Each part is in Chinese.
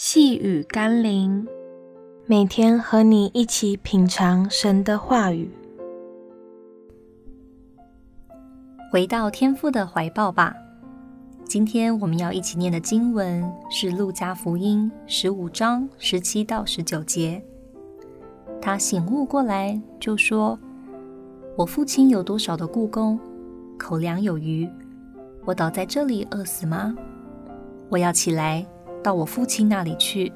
细雨甘霖，每天和你一起品尝神的话语，回到天父的怀抱吧。今天我们要一起念的经文是《路加福音》十五章十七到十九节。他醒悟过来，就说：“我父亲有多少的雇工，口粮有余，我倒在这里饿死吗？我要起来。”到我父亲那里去，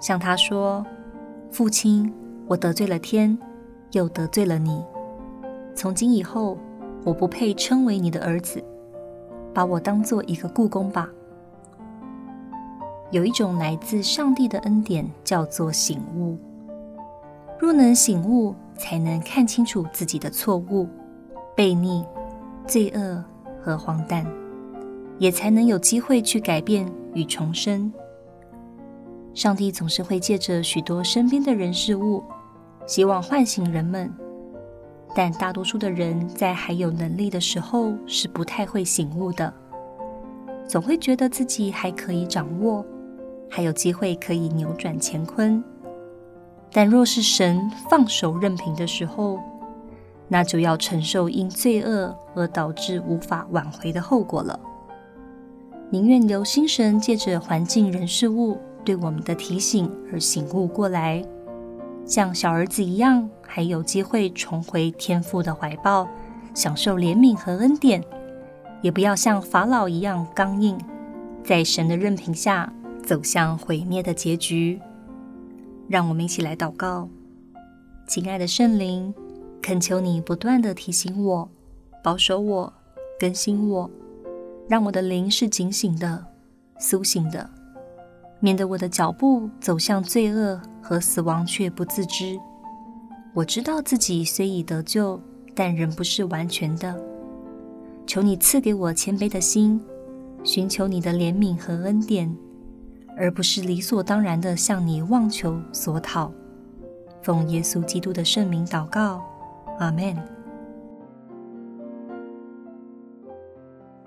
向他说：“父亲，我得罪了天，又得罪了你。从今以后，我不配称为你的儿子，把我当做一个雇工吧。”有一种来自上帝的恩典，叫做醒悟。若能醒悟，才能看清楚自己的错误、悖逆、罪恶和荒诞，也才能有机会去改变与重生。上帝总是会借着许多身边的人事物，希望唤醒人们，但大多数的人在还有能力的时候是不太会醒悟的，总会觉得自己还可以掌握，还有机会可以扭转乾坤。但若是神放手任凭的时候，那就要承受因罪恶而导致无法挽回的后果了。宁愿留心神借着环境人事物。对我们的提醒而醒悟过来，像小儿子一样，还有机会重回天父的怀抱，享受怜悯和恩典；也不要像法老一样刚硬，在神的任凭下走向毁灭的结局。让我们一起来祷告，亲爱的圣灵，恳求你不断地提醒我、保守我、更新我，让我的灵是警醒的、苏醒的。免得我的脚步走向罪恶和死亡，却不自知。我知道自己虽已得救，但仍不是完全的。求你赐给我谦卑的心，寻求你的怜悯和恩典，而不是理所当然的向你妄求索讨。奉耶稣基督的圣名祷告，阿门。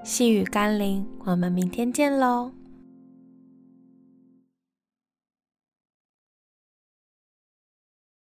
细雨甘霖，我们明天见喽。